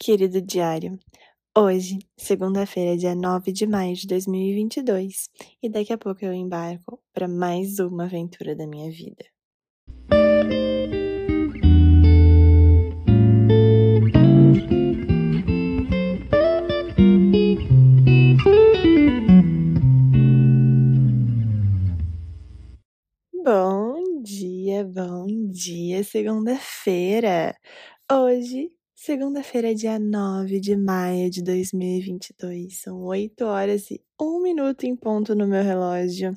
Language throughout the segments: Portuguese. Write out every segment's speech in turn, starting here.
Querido diário, hoje, segunda-feira, dia 9 de maio de 2022, e daqui a pouco eu embarco para mais uma aventura da minha vida. Bom dia, bom dia, segunda-feira. Hoje, segunda-feira, dia 9 de maio de 2022. São 8 horas e 1 minuto em ponto no meu relógio.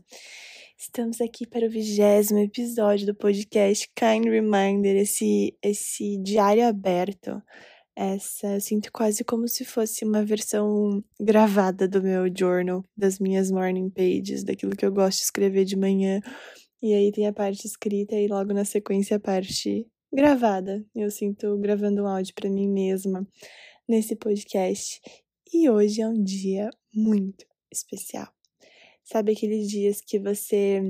Estamos aqui para o vigésimo episódio do podcast Kind Reminder, esse, esse diário aberto. Essa, eu sinto quase como se fosse uma versão gravada do meu journal, das minhas morning pages, daquilo que eu gosto de escrever de manhã e aí tem a parte escrita e logo na sequência a parte gravada. Eu sinto gravando um áudio para mim mesma nesse podcast. E hoje é um dia muito especial. Sabe aqueles dias que você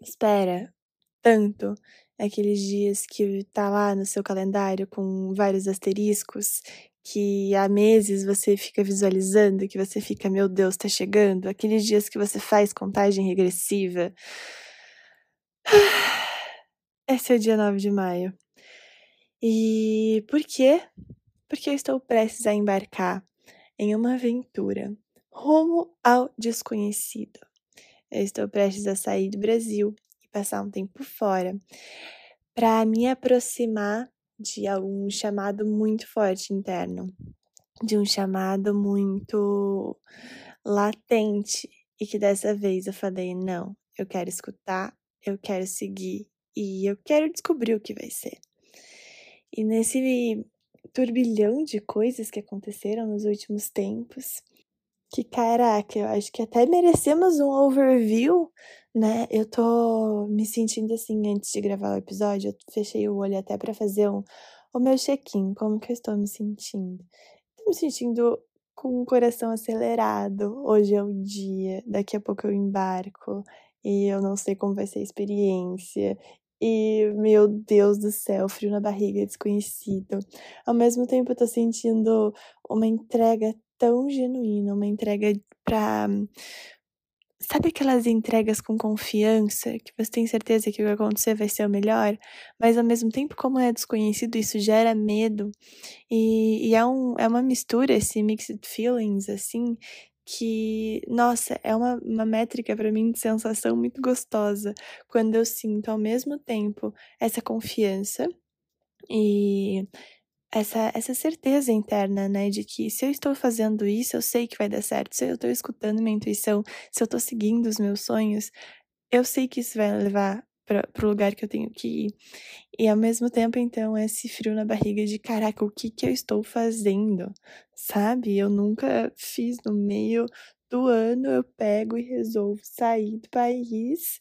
espera tanto? Aqueles dias que tá lá no seu calendário com vários asteriscos que há meses você fica visualizando, que você fica, meu Deus, tá chegando. Aqueles dias que você faz contagem regressiva é o dia 9 de maio. E por quê? Porque eu estou prestes a embarcar em uma aventura rumo ao desconhecido. Eu estou prestes a sair do Brasil e passar um tempo fora para me aproximar de algum chamado muito forte interno, de um chamado muito latente e que dessa vez eu falei: não, eu quero escutar eu quero seguir e eu quero descobrir o que vai ser. E nesse turbilhão de coisas que aconteceram nos últimos tempos, que caraca, eu acho que até merecemos um overview, né? Eu tô me sentindo assim antes de gravar o episódio, eu fechei o olho até para fazer um, o meu check-in, como que eu estou me sentindo. Tô me sentindo com o coração acelerado. Hoje é o dia, daqui a pouco eu embarco e eu não sei como vai ser a experiência. E, meu Deus do céu, frio na barriga, desconhecido. Ao mesmo tempo, eu tô sentindo uma entrega tão genuína, uma entrega pra. Sabe aquelas entregas com confiança, que você tem certeza que o que acontecer vai ser o melhor, mas ao mesmo tempo, como é desconhecido, isso gera medo. E, e é, um, é uma mistura, esse mixed feelings, assim, que, nossa, é uma, uma métrica para mim de sensação muito gostosa quando eu sinto ao mesmo tempo essa confiança e essa, essa certeza interna, né, de que se eu estou fazendo isso, eu sei que vai dar certo, se eu estou escutando minha intuição, se eu estou seguindo os meus sonhos, eu sei que isso vai levar para o lugar que eu tenho que ir. E ao mesmo tempo, então, esse frio na barriga de caraca, o que que eu estou fazendo? Sabe? Eu nunca fiz no meio do ano, eu pego e resolvo sair do país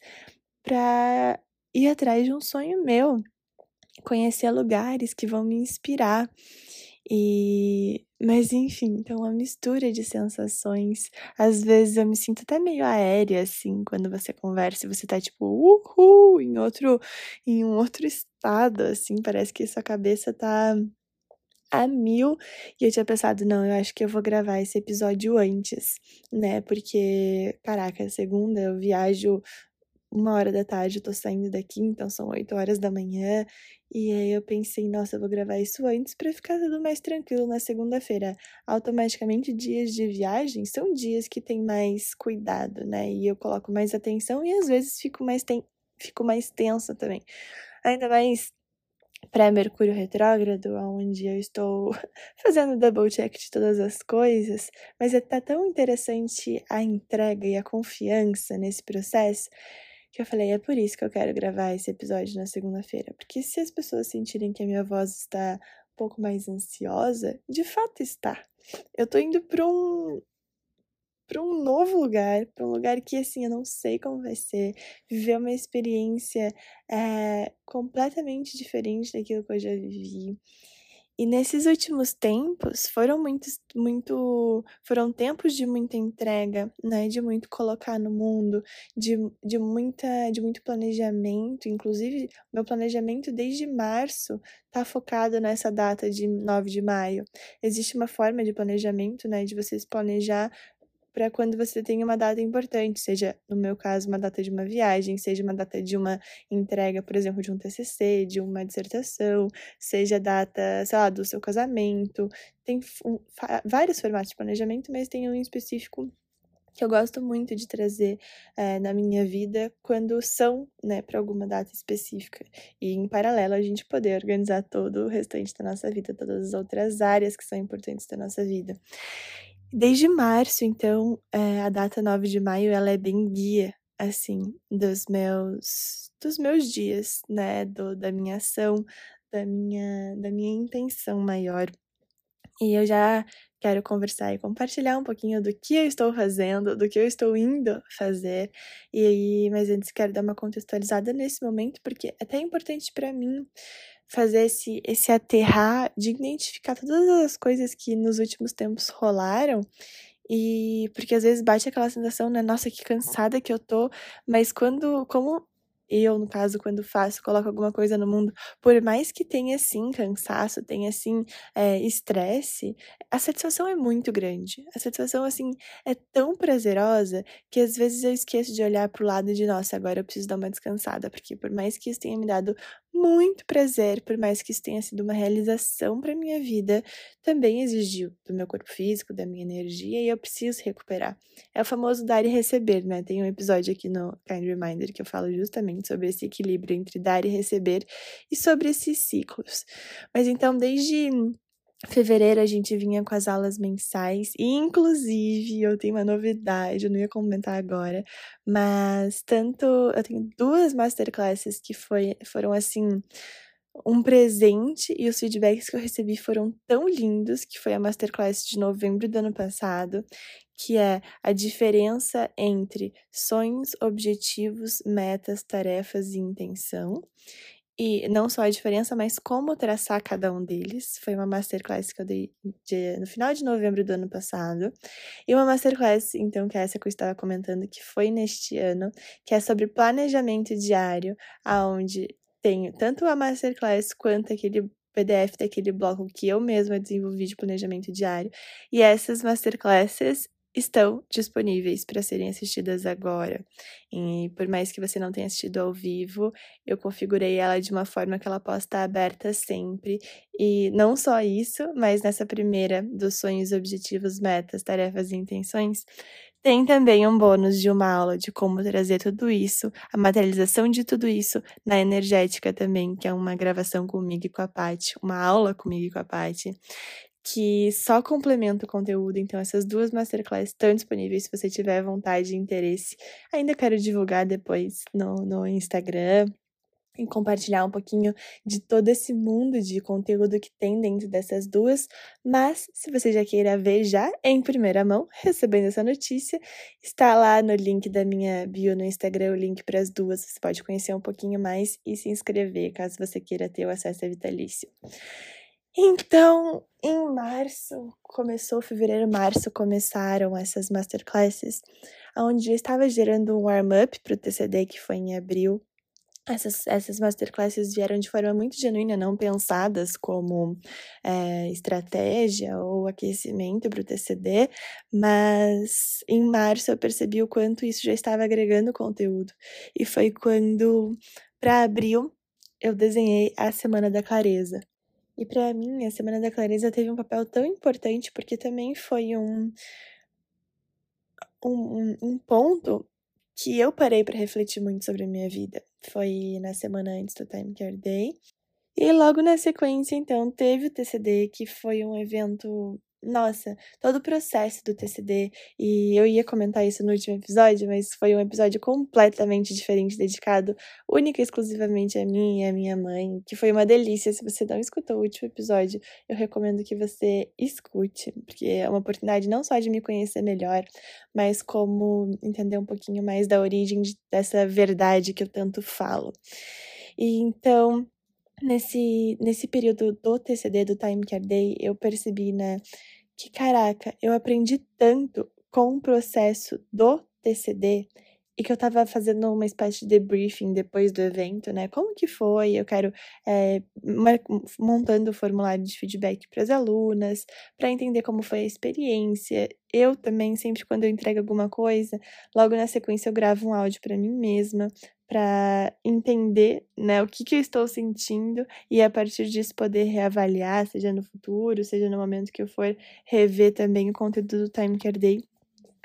para ir atrás de um sonho meu, conhecer lugares que vão me inspirar. E mas enfim, então uma mistura de sensações. Às vezes eu me sinto até meio aérea assim, quando você conversa e você tá tipo, uhul, em outro em um outro estado assim, parece que sua cabeça tá a mil. E eu tinha pensado, não, eu acho que eu vou gravar esse episódio antes, né? Porque, caraca, segunda eu viajo uma hora da tarde, eu tô saindo daqui, então são oito horas da manhã. E aí eu pensei, nossa, eu vou gravar isso antes para ficar tudo mais tranquilo na segunda-feira. Automaticamente, dias de viagem são dias que tem mais cuidado, né? E eu coloco mais atenção e às vezes fico mais, ten... fico mais tensa também. Ainda mais pré-Mercúrio retrógrado, onde eu estou fazendo double check de todas as coisas, mas é tá tão interessante a entrega e a confiança nesse processo que eu falei, é por isso que eu quero gravar esse episódio na segunda-feira. Porque se as pessoas sentirem que a minha voz está um pouco mais ansiosa, de fato está. Eu tô indo para um para um novo lugar, para um lugar que assim eu não sei como vai ser, viver uma experiência é, completamente diferente daquilo que eu já vivi. E nesses últimos tempos foram muitos, muito, foram tempos de muita entrega, né? De muito colocar no mundo, de, de muita, de muito planejamento. Inclusive, meu planejamento desde março tá focado nessa data de 9 de maio. Existe uma forma de planejamento, né? De vocês planejar para quando você tem uma data importante, seja, no meu caso, uma data de uma viagem, seja uma data de uma entrega, por exemplo, de um TCC, de uma dissertação, seja data, sei lá, do seu casamento. Tem um, vários formatos de planejamento, mas tem um específico que eu gosto muito de trazer é, na minha vida quando são, né, para alguma data específica. E em paralelo a gente poder organizar todo o restante da nossa vida, todas as outras áreas que são importantes da nossa vida. Desde março, então, é, a data 9 de maio, ela é bem guia, assim, dos meus, dos meus dias, né, do, da minha ação, da minha, da minha intenção maior. E eu já quero conversar e compartilhar um pouquinho do que eu estou fazendo, do que eu estou indo fazer. E aí, mas antes quero dar uma contextualizada nesse momento, porque é até importante para mim fazer esse, esse aterrar de identificar todas as coisas que nos últimos tempos rolaram. E porque às vezes bate aquela sensação, né? Nossa, que cansada que eu tô. Mas quando, como eu, no caso, quando faço, coloco alguma coisa no mundo, por mais que tenha, sim, cansaço, tenha, assim, estresse, a satisfação é muito grande. A satisfação, assim, é tão prazerosa que às vezes eu esqueço de olhar pro lado de, nossa, agora eu preciso dar uma descansada, porque por mais que isso tenha me dado muito prazer, por mais que isso tenha sido uma realização para minha vida, também exigiu do meu corpo físico, da minha energia, e eu preciso recuperar. É o famoso dar e receber, né? Tem um episódio aqui no Kind Reminder que eu falo justamente sobre esse equilíbrio entre dar e receber e sobre esses ciclos. Mas então, desde fevereiro a gente vinha com as aulas mensais e inclusive eu tenho uma novidade, eu não ia comentar agora, mas tanto eu tenho duas masterclasses que foi, foram assim um presente e os feedbacks que eu recebi foram tão lindos, que foi a masterclass de novembro do ano passado, que é a diferença entre sonhos, objetivos, metas, tarefas e intenção. E não só a diferença, mas como traçar cada um deles. Foi uma masterclass que eu dei de, no final de novembro do ano passado. E uma masterclass, então, que é essa que eu estava comentando, que foi neste ano, que é sobre planejamento diário, aonde tenho tanto a masterclass quanto aquele PDF daquele bloco que eu mesma desenvolvi de planejamento diário. E essas masterclasses estão disponíveis para serem assistidas agora. E por mais que você não tenha assistido ao vivo, eu configurei ela de uma forma que ela possa estar aberta sempre. E não só isso, mas nessa primeira dos sonhos, objetivos, metas, tarefas e intenções, tem também um bônus de uma aula de como trazer tudo isso, a materialização de tudo isso na energética também, que é uma gravação comigo e com a Paty, uma aula comigo e com a Paty, que só complementa o conteúdo. Então, essas duas masterclasses estão disponíveis se você tiver vontade e interesse. Ainda quero divulgar depois no, no Instagram e compartilhar um pouquinho de todo esse mundo de conteúdo que tem dentro dessas duas. Mas, se você já queira ver já em primeira mão, recebendo essa notícia, está lá no link da minha bio no Instagram, o link para as duas. Você pode conhecer um pouquinho mais e se inscrever, caso você queira ter o acesso a vitalício. Então, em março, começou fevereiro, março, começaram essas masterclasses, onde eu estava gerando um warm-up para o TCD, que foi em abril. Essas, essas masterclasses vieram de forma muito genuína, não pensadas como é, estratégia ou aquecimento para o TCD, mas em março eu percebi o quanto isso já estava agregando conteúdo. E foi quando, para abril, eu desenhei a Semana da Clareza. E para mim, a Semana da Clareza teve um papel tão importante porque também foi um, um, um ponto que eu parei para refletir muito sobre a minha vida. Foi na semana antes do Time Care Day. E logo na sequência, então, teve o TCD, que foi um evento nossa, todo o processo do TCD, e eu ia comentar isso no último episódio, mas foi um episódio completamente diferente, dedicado única e exclusivamente a mim e a minha mãe, que foi uma delícia. Se você não escutou o último episódio, eu recomendo que você escute, porque é uma oportunidade não só de me conhecer melhor, mas como entender um pouquinho mais da origem dessa verdade que eu tanto falo. E então, nesse, nesse período do TCD, do Time Care Day, eu percebi, né, que caraca, eu aprendi tanto com o processo do TCD e que eu estava fazendo uma espécie de debriefing depois do evento, né? Como que foi? Eu quero é, montando o formulário de feedback para as alunas, para entender como foi a experiência. Eu também, sempre quando eu entrego alguma coisa, logo na sequência eu gravo um áudio para mim mesma, para entender né, o que, que eu estou sentindo e a partir disso poder reavaliar, seja no futuro, seja no momento que eu for rever também o conteúdo do Time Care Day.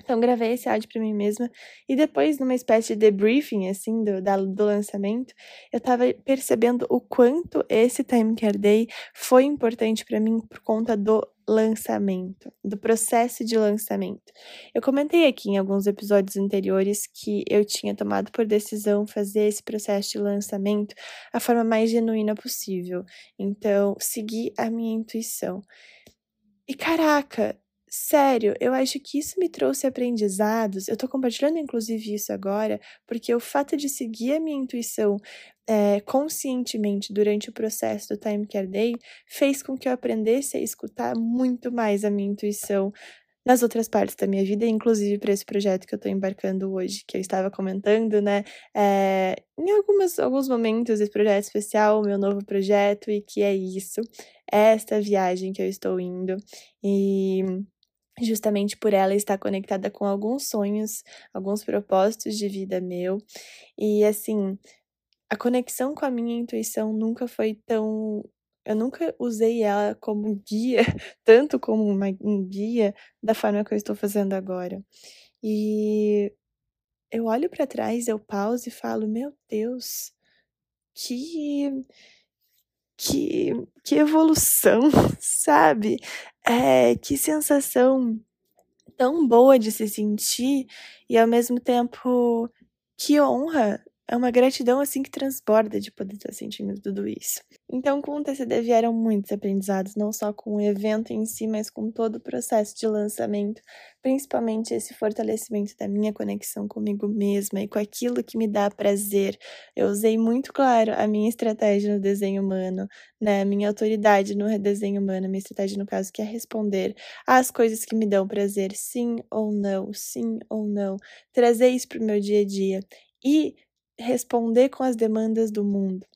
Então, gravei esse áudio para mim mesma. E depois, numa espécie de debriefing, assim, do, do lançamento, eu tava percebendo o quanto esse Time Care Day foi importante para mim por conta do lançamento, do processo de lançamento. Eu comentei aqui em alguns episódios anteriores que eu tinha tomado por decisão fazer esse processo de lançamento a forma mais genuína possível. Então, seguir a minha intuição. E caraca, Sério, eu acho que isso me trouxe aprendizados. Eu tô compartilhando, inclusive, isso agora, porque o fato de seguir a minha intuição é, conscientemente durante o processo do Time Care Day fez com que eu aprendesse a escutar muito mais a minha intuição nas outras partes da minha vida, inclusive para esse projeto que eu estou embarcando hoje, que eu estava comentando, né? É, em algumas, alguns momentos, esse projeto especial, o meu novo projeto, e que é isso, esta viagem que eu estou indo. E justamente por ela estar conectada com alguns sonhos, alguns propósitos de vida meu. E assim, a conexão com a minha intuição nunca foi tão. Eu nunca usei ela como guia, tanto como uma, um guia da forma que eu estou fazendo agora. E eu olho para trás, eu pauso e falo: Meu Deus, que que, que evolução, sabe? É, que sensação tão boa de se sentir e ao mesmo tempo que honra é uma gratidão assim que transborda de poder estar sentindo tudo isso. Então, com o TCD vieram muitos aprendizados, não só com o evento em si, mas com todo o processo de lançamento, principalmente esse fortalecimento da minha conexão comigo mesma e com aquilo que me dá prazer. Eu usei muito claro a minha estratégia no desenho humano, né, minha autoridade no redesenho humano, minha estratégia no caso que é responder às coisas que me dão prazer, sim ou não, sim ou não, trazer isso para o meu dia a dia. E responder com as demandas do mundo.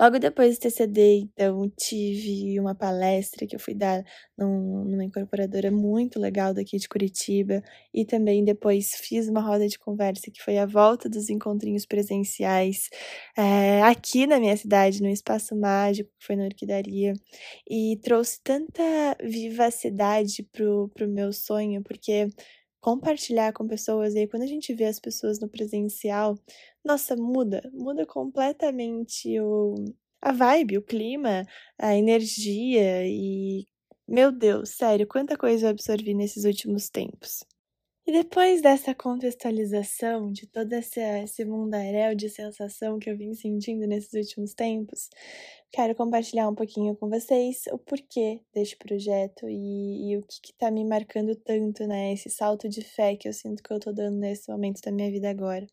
Logo depois do TCD, então, tive uma palestra que eu fui dar num, numa incorporadora muito legal daqui de Curitiba, e também depois fiz uma roda de conversa que foi a volta dos encontrinhos presenciais é, aqui na minha cidade, no Espaço Mágico, que foi na Orquidaria, e trouxe tanta vivacidade pro, pro meu sonho, porque compartilhar com pessoas, e aí quando a gente vê as pessoas no presencial, nossa, muda, muda completamente o, a vibe, o clima, a energia e. Meu Deus, sério, quanta coisa eu absorvi nesses últimos tempos. E depois dessa contextualização de todo esse, esse mundaréu de sensação que eu vim sentindo nesses últimos tempos, quero compartilhar um pouquinho com vocês o porquê deste projeto e, e o que, está me marcando tanto, né? Esse salto de fé que eu sinto que eu tô dando nesse momento da minha vida agora.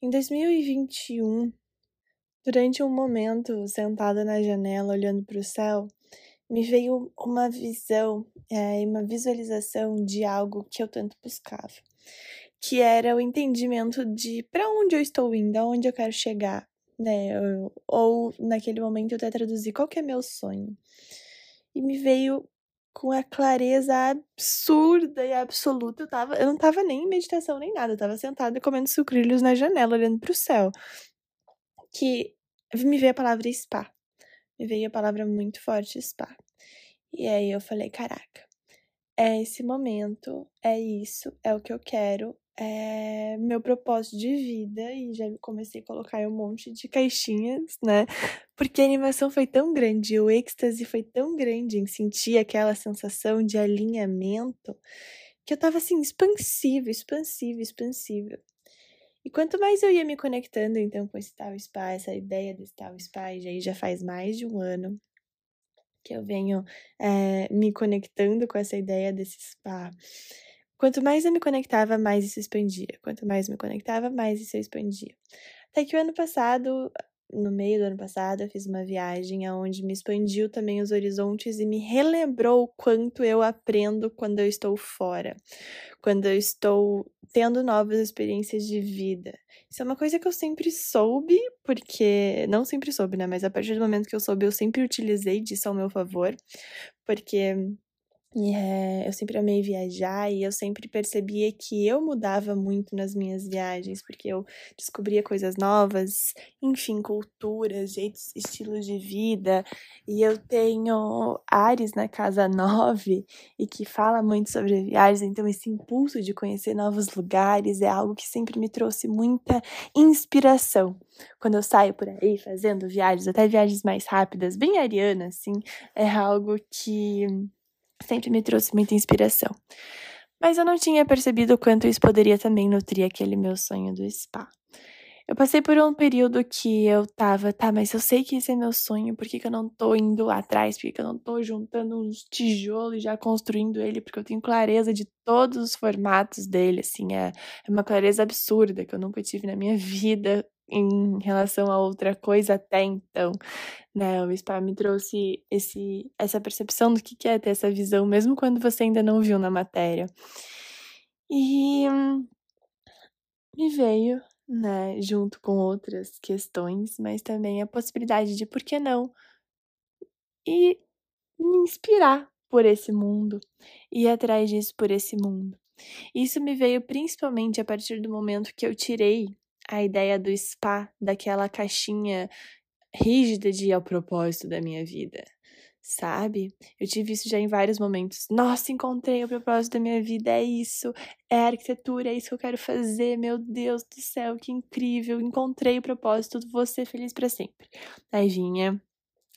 Em 2021, durante um momento sentada na janela olhando para o céu, me veio uma visão é, uma visualização de algo que eu tanto buscava, que era o entendimento de para onde eu estou indo, aonde eu quero chegar, né? Ou naquele momento eu até traduzi qual que é meu sonho. E me veio com a clareza absurda e absoluta. Eu, tava, eu não tava nem em meditação nem nada, eu tava sentada comendo sucrilhos na janela, olhando pro céu. Que me veio a palavra spa. Me veio a palavra muito forte, spa. E aí eu falei, caraca, é esse momento, é isso, é o que eu quero, é meu propósito de vida e já comecei a colocar um monte de caixinhas, né? Porque a animação foi tão grande, o êxtase foi tão grande em sentir aquela sensação de alinhamento que eu tava assim, expansiva, expansiva, expansiva. E quanto mais eu ia me conectando então com esse tal spa, essa ideia desse tal spa, e aí já faz mais de um ano que eu venho é, me conectando com essa ideia desse spa Quanto mais eu me conectava, mais isso expandia. Quanto mais me conectava, mais isso expandia. Até que o ano passado no meio do ano passado, eu fiz uma viagem aonde me expandiu também os horizontes e me relembrou o quanto eu aprendo quando eu estou fora, quando eu estou tendo novas experiências de vida. Isso é uma coisa que eu sempre soube, porque não sempre soube, né, mas a partir do momento que eu soube, eu sempre utilizei disso ao meu favor, porque é, eu sempre amei viajar e eu sempre percebia que eu mudava muito nas minhas viagens, porque eu descobria coisas novas, enfim, culturas, jeitos, estilos de vida. E eu tenho Ares na casa 9 e que fala muito sobre viagens, então esse impulso de conhecer novos lugares é algo que sempre me trouxe muita inspiração. Quando eu saio por aí fazendo viagens, até viagens mais rápidas, bem ariana, assim, é algo que sempre me trouxe muita inspiração. Mas eu não tinha percebido o quanto isso poderia também nutrir aquele meu sonho do spa. Eu passei por um período que eu tava, tá, mas eu sei que esse é meu sonho, por que, que eu não tô indo atrás? Por que, que eu não tô juntando uns tijolos e já construindo ele? Porque eu tenho clareza de todos os formatos dele, assim, é, é uma clareza absurda que eu nunca tive na minha vida em relação a outra coisa até então, né? O spa me trouxe esse, essa percepção do que é ter essa visão, mesmo quando você ainda não viu na matéria. E me veio, né, junto com outras questões, mas também a possibilidade de por que não e me inspirar por esse mundo, ir atrás disso por esse mundo. Isso me veio principalmente a partir do momento que eu tirei a ideia do spa daquela caixinha rígida de ao propósito da minha vida, sabe? Eu tive isso já em vários momentos. Nossa, encontrei o propósito da minha vida, é isso, é arquitetura, é isso que eu quero fazer, meu Deus do céu, que incrível, encontrei o propósito, vou ser feliz para sempre. Aí vinha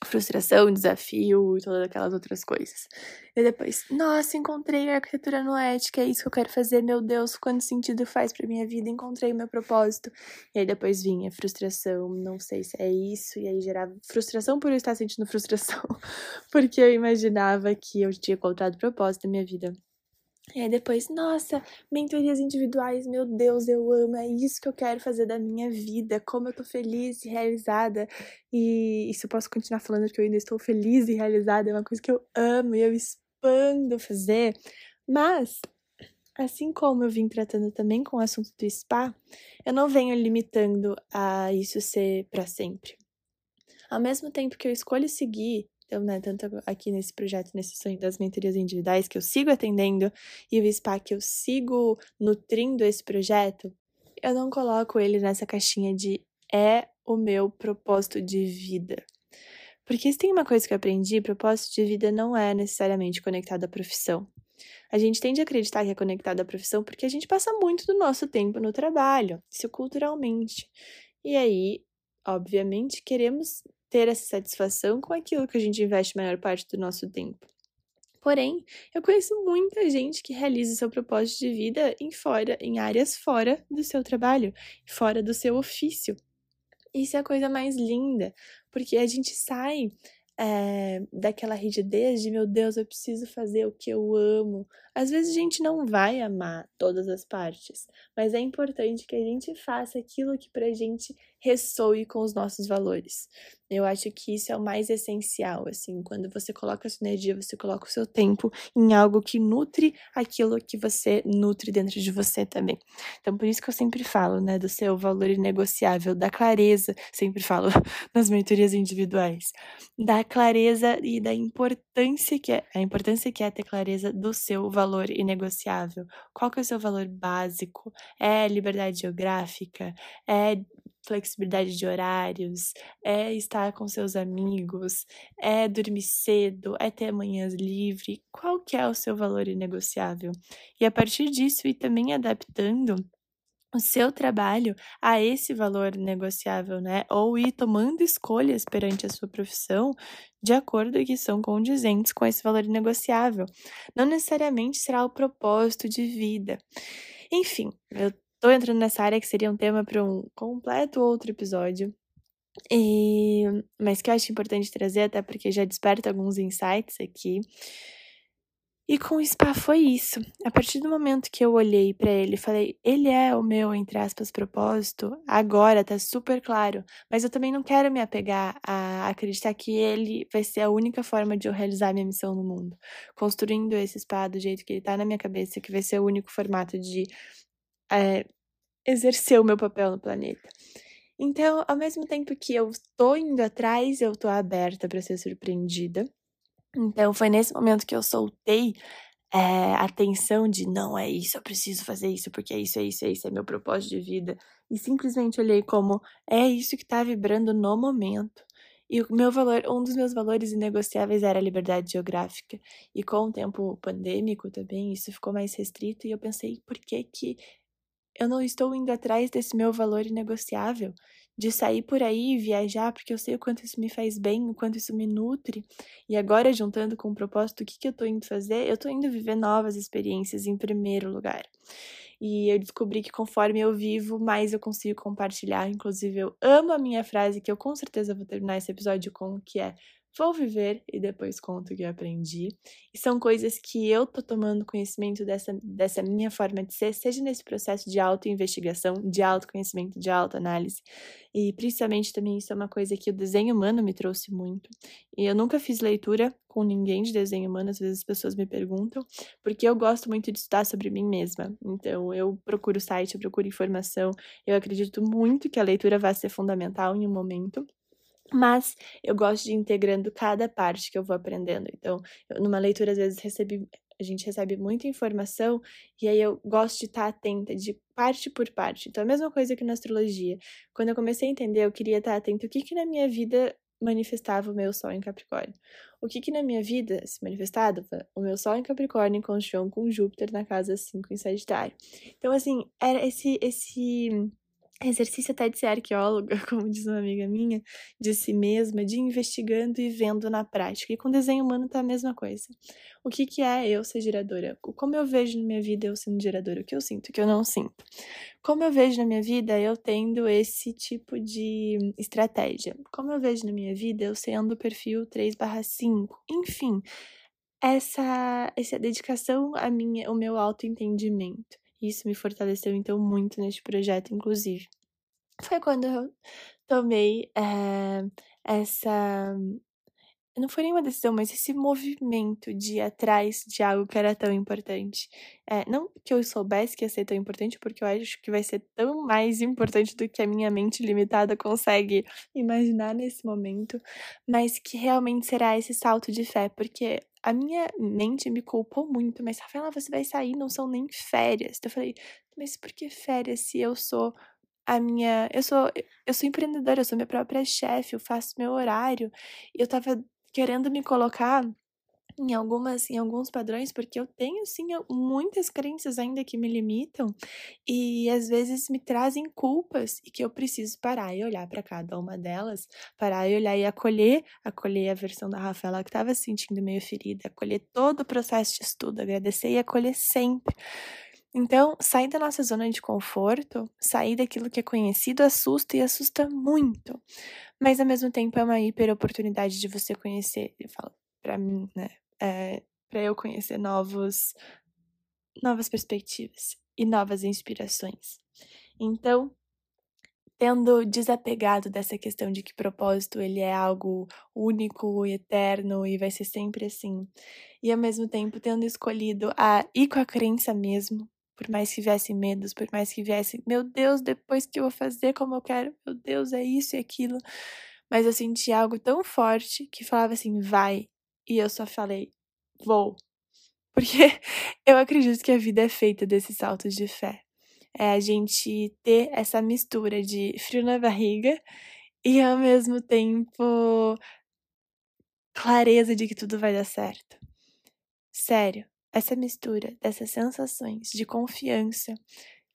frustração, desafio e todas aquelas outras coisas. E depois, nossa, encontrei a arquitetura no ética, é isso que eu quero fazer, meu Deus, quanto sentido faz para minha vida, encontrei o meu propósito. E aí depois vinha frustração, não sei se é isso, e aí gerava frustração por eu estar sentindo frustração, porque eu imaginava que eu tinha encontrado o propósito da minha vida. E aí depois, nossa, mentorias individuais, meu Deus, eu amo, é isso que eu quero fazer da minha vida, como eu tô feliz e realizada. E isso eu posso continuar falando que eu ainda estou feliz e realizada, é uma coisa que eu amo e eu expando fazer. Mas, assim como eu vim tratando também com o assunto do spa, eu não venho limitando a isso ser para sempre. Ao mesmo tempo que eu escolho seguir então, né, tanto aqui nesse projeto, nesse sonho das mentorias individuais que eu sigo atendendo e o SPA que eu sigo nutrindo esse projeto, eu não coloco ele nessa caixinha de é o meu propósito de vida. Porque se tem uma coisa que eu aprendi, propósito de vida não é necessariamente conectado à profissão. A gente tende a acreditar que é conectado à profissão porque a gente passa muito do nosso tempo no trabalho, isso culturalmente. E aí, obviamente, queremos ter essa satisfação com aquilo que a gente investe a maior parte do nosso tempo. Porém, eu conheço muita gente que realiza seu propósito de vida em fora, em áreas fora do seu trabalho, fora do seu ofício. Isso é a coisa mais linda, porque a gente sai é, daquela rigidez de meu Deus, eu preciso fazer o que eu amo. Às vezes a gente não vai amar todas as partes, mas é importante que a gente faça aquilo que pra gente ressoe com os nossos valores. Eu acho que isso é o mais essencial, assim, quando você coloca a sua energia, você coloca o seu tempo em algo que nutre aquilo que você nutre dentro de você também. Então, por isso que eu sempre falo, né, do seu valor inegociável, da clareza, sempre falo nas mentorias individuais, da clareza e da importância que é, a importância que é ter clareza do seu valor inegociável. Qual que é o seu valor básico? É liberdade geográfica? É flexibilidade de horários, é estar com seus amigos, é dormir cedo, é ter manhãs livre, qual que é o seu valor inegociável? E a partir disso ir também adaptando o seu trabalho a esse valor negociável, né? Ou ir tomando escolhas perante a sua profissão de acordo que são condizentes com esse valor negociável. Não necessariamente será o propósito de vida. Enfim, eu Tô entrando nessa área que seria um tema para um completo outro episódio. E, mas que eu acho importante trazer, até porque já desperta alguns insights aqui. E com o spa foi isso. A partir do momento que eu olhei para ele e falei, ele é o meu, entre aspas, propósito, agora tá super claro. Mas eu também não quero me apegar a acreditar que ele vai ser a única forma de eu realizar minha missão no mundo. Construindo esse spa do jeito que ele tá na minha cabeça, que vai ser o único formato de é, exercer o meu papel no planeta. Então, ao mesmo tempo que eu tô indo atrás, eu tô aberta para ser surpreendida. Então, foi nesse momento que eu soltei é, a tensão de não é isso, eu preciso fazer isso, porque é isso, é isso, é isso, é meu propósito de vida. E simplesmente olhei como é isso que tá vibrando no momento. E o meu valor, um dos meus valores inegociáveis era a liberdade geográfica. E com o tempo pandêmico também, isso ficou mais restrito. E eu pensei, por que que eu não estou indo atrás desse meu valor inegociável? de sair por aí e viajar, porque eu sei o quanto isso me faz bem, o quanto isso me nutre. E agora, juntando com o propósito, o que, que eu tô indo fazer? Eu tô indo viver novas experiências em primeiro lugar. E eu descobri que conforme eu vivo, mais eu consigo compartilhar. Inclusive, eu amo a minha frase, que eu com certeza vou terminar esse episódio com, que é Vou viver e depois conto o que eu aprendi. E são coisas que eu tô tomando conhecimento dessa, dessa minha forma de ser, seja nesse processo de autoinvestigação, de autoconhecimento, de autoanálise. E principalmente também isso é uma coisa que o desenho humano me trouxe muito. E eu nunca fiz leitura com ninguém de desenho humano, às vezes as pessoas me perguntam, porque eu gosto muito de estudar sobre mim mesma. Então eu procuro site, eu procuro informação. Eu acredito muito que a leitura vai ser fundamental em um momento mas eu gosto de ir integrando cada parte que eu vou aprendendo. Então, eu, numa leitura, às vezes, recebi, a gente recebe muita informação e aí eu gosto de estar atenta de parte por parte. Então, a mesma coisa que na astrologia. Quando eu comecei a entender, eu queria estar atenta o que que na minha vida manifestava o meu sol em Capricórnio. O que que na minha vida se manifestava? O meu sol em Capricórnio em conjunção com Júpiter na casa 5 em Sagitário. Então, assim, era esse esse exercício até de ser arqueóloga, como diz uma amiga minha, de si mesma, de investigando e vendo na prática. E com desenho humano tá a mesma coisa. O que, que é eu ser geradora? Como eu vejo na minha vida eu sendo geradora? O que eu sinto, o que eu não sinto? Como eu vejo na minha vida eu tendo esse tipo de estratégia? Como eu vejo na minha vida eu sendo perfil 3/5? Enfim, essa, essa dedicação a minha, o meu autoentendimento. Isso me fortaleceu então muito neste projeto, inclusive. Foi quando eu tomei é, essa. Não foi nenhuma decisão, mas esse movimento de ir atrás de algo que era tão importante. É, não que eu soubesse que ia ser tão importante, porque eu acho que vai ser tão mais importante do que a minha mente limitada consegue imaginar nesse momento, mas que realmente será esse salto de fé, porque a minha mente me culpou muito, mas Rafaela, você vai sair, não são nem férias. Então eu falei, mas por que férias se eu sou a minha, eu sou eu sou empreendedora, eu sou minha própria chefe, eu faço meu horário. E eu tava querendo me colocar em algumas em alguns padrões, porque eu tenho sim muitas crenças ainda que me limitam e às vezes me trazem culpas e que eu preciso parar e olhar para cada uma delas, parar e olhar e acolher, acolher a versão da Rafaela que estava se sentindo meio ferida, acolher todo o processo de estudo, agradecer e acolher sempre. Então, sair da nossa zona de conforto, sair daquilo que é conhecido assusta e assusta muito. Mas ao mesmo tempo é uma hiper oportunidade de você conhecer. Eu falo, para mim, né? É, para eu conhecer novos, novas perspectivas e novas inspirações. Então, tendo desapegado dessa questão de que propósito ele é algo único e eterno e vai ser sempre assim, e ao mesmo tempo tendo escolhido a ir com a crença mesmo, por mais que viessem medos, por mais que viessem, meu Deus, depois que eu vou fazer como eu quero, meu Deus, é isso e aquilo. Mas eu senti algo tão forte que falava assim, vai, e eu só falei, vou. Porque eu acredito que a vida é feita desses saltos de fé. É a gente ter essa mistura de frio na barriga e ao mesmo tempo clareza de que tudo vai dar certo. Sério, essa mistura dessas sensações de confiança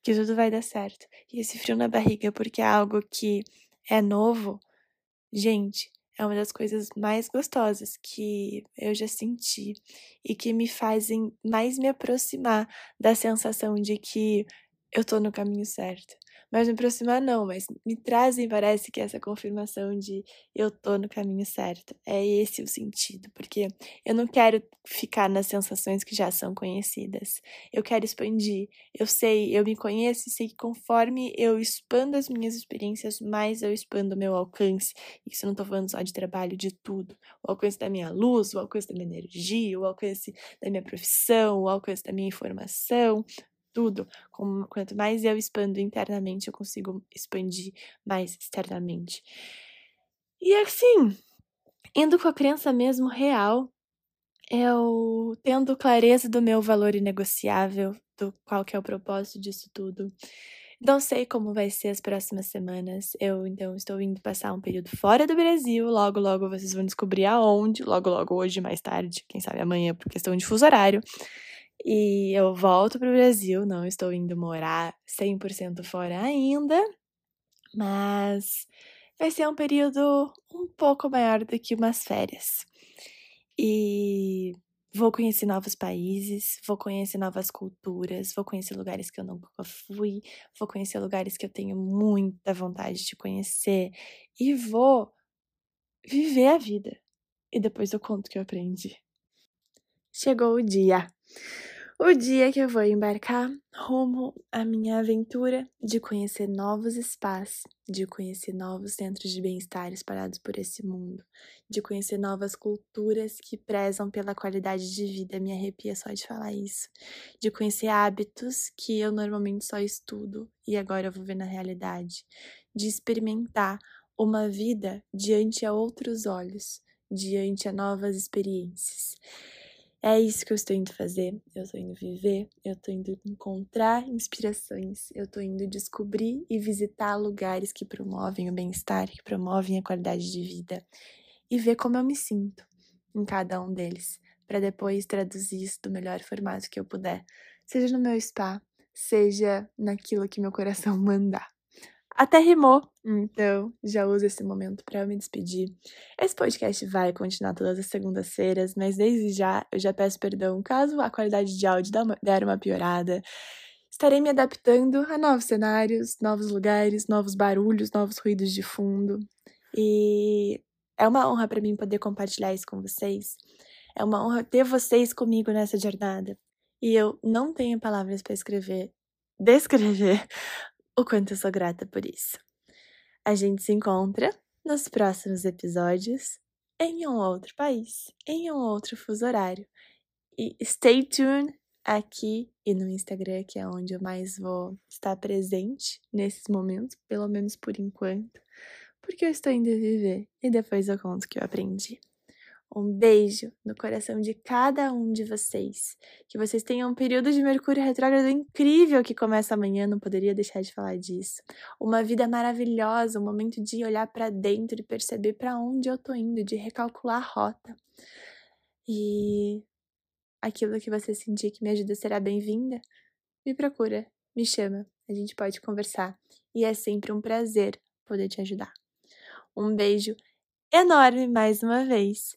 que tudo vai dar certo e esse frio na barriga porque é algo que é novo, gente, é uma das coisas mais gostosas que eu já senti e que me fazem mais me aproximar da sensação de que eu tô no caminho certo. Mas me aproximar não, mas me trazem, parece que essa confirmação de eu tô no caminho certo. É esse o sentido, porque eu não quero ficar nas sensações que já são conhecidas. Eu quero expandir. Eu sei, eu me conheço e sei que conforme eu expando as minhas experiências, mais eu expando o meu alcance. Isso eu não tô falando só de trabalho, de tudo. O alcance da minha luz, o alcance da minha energia, o alcance da minha profissão, o alcance da minha informação, tudo. Quanto mais eu expando internamente, eu consigo expandir mais externamente. E assim, indo com a crença mesmo real, eu tendo clareza do meu valor inegociável, do qual que é o propósito disso tudo. Não sei como vai ser as próximas semanas. Eu então estou indo passar um período fora do Brasil. Logo, logo vocês vão descobrir aonde. Logo, logo hoje, mais tarde, quem sabe amanhã, por questão de fuso horário. E eu volto para o Brasil, não estou indo morar 100% fora ainda, mas vai ser um período um pouco maior do que umas férias. E vou conhecer novos países, vou conhecer novas culturas, vou conhecer lugares que eu nunca fui, vou conhecer lugares que eu tenho muita vontade de conhecer e vou viver a vida. E depois eu conto o que eu aprendi. Chegou o dia o dia que eu vou embarcar rumo à minha aventura de conhecer novos espaços, de conhecer novos centros de bem-estar espalhados por esse mundo, de conhecer novas culturas que prezam pela qualidade de vida, me arrepia só de falar isso, de conhecer hábitos que eu normalmente só estudo e agora eu vou ver na realidade, de experimentar uma vida diante a outros olhos, diante a novas experiências. É isso que eu estou indo fazer. Eu estou indo viver, eu estou indo encontrar inspirações, eu estou indo descobrir e visitar lugares que promovem o bem-estar, que promovem a qualidade de vida e ver como eu me sinto em cada um deles, para depois traduzir isso do melhor formato que eu puder, seja no meu spa, seja naquilo que meu coração mandar. Até rimou. Então, já uso esse momento para me despedir. Esse podcast vai continuar todas as segundas-feiras, mas desde já eu já peço perdão caso a qualidade de áudio der uma piorada. Estarei me adaptando a novos cenários, novos lugares, novos barulhos, novos ruídos de fundo. E é uma honra para mim poder compartilhar isso com vocês. É uma honra ter vocês comigo nessa jornada. E eu não tenho palavras para escrever, descrever o quanto eu sou grata por isso. A gente se encontra nos próximos episódios em um outro país, em um outro fuso horário. E stay tuned aqui e no Instagram, que é onde eu mais vou estar presente nesses momentos, pelo menos por enquanto, porque eu estou indo viver e depois eu conto o que eu aprendi. Um beijo no coração de cada um de vocês. Que vocês tenham um período de Mercúrio retrógrado incrível que começa amanhã, não poderia deixar de falar disso. Uma vida maravilhosa, um momento de olhar para dentro e perceber para onde eu tô indo, de recalcular a rota. E aquilo que você sentir que me ajuda será bem-vinda, me procura, me chama, a gente pode conversar. E é sempre um prazer poder te ajudar. Um beijo enorme mais uma vez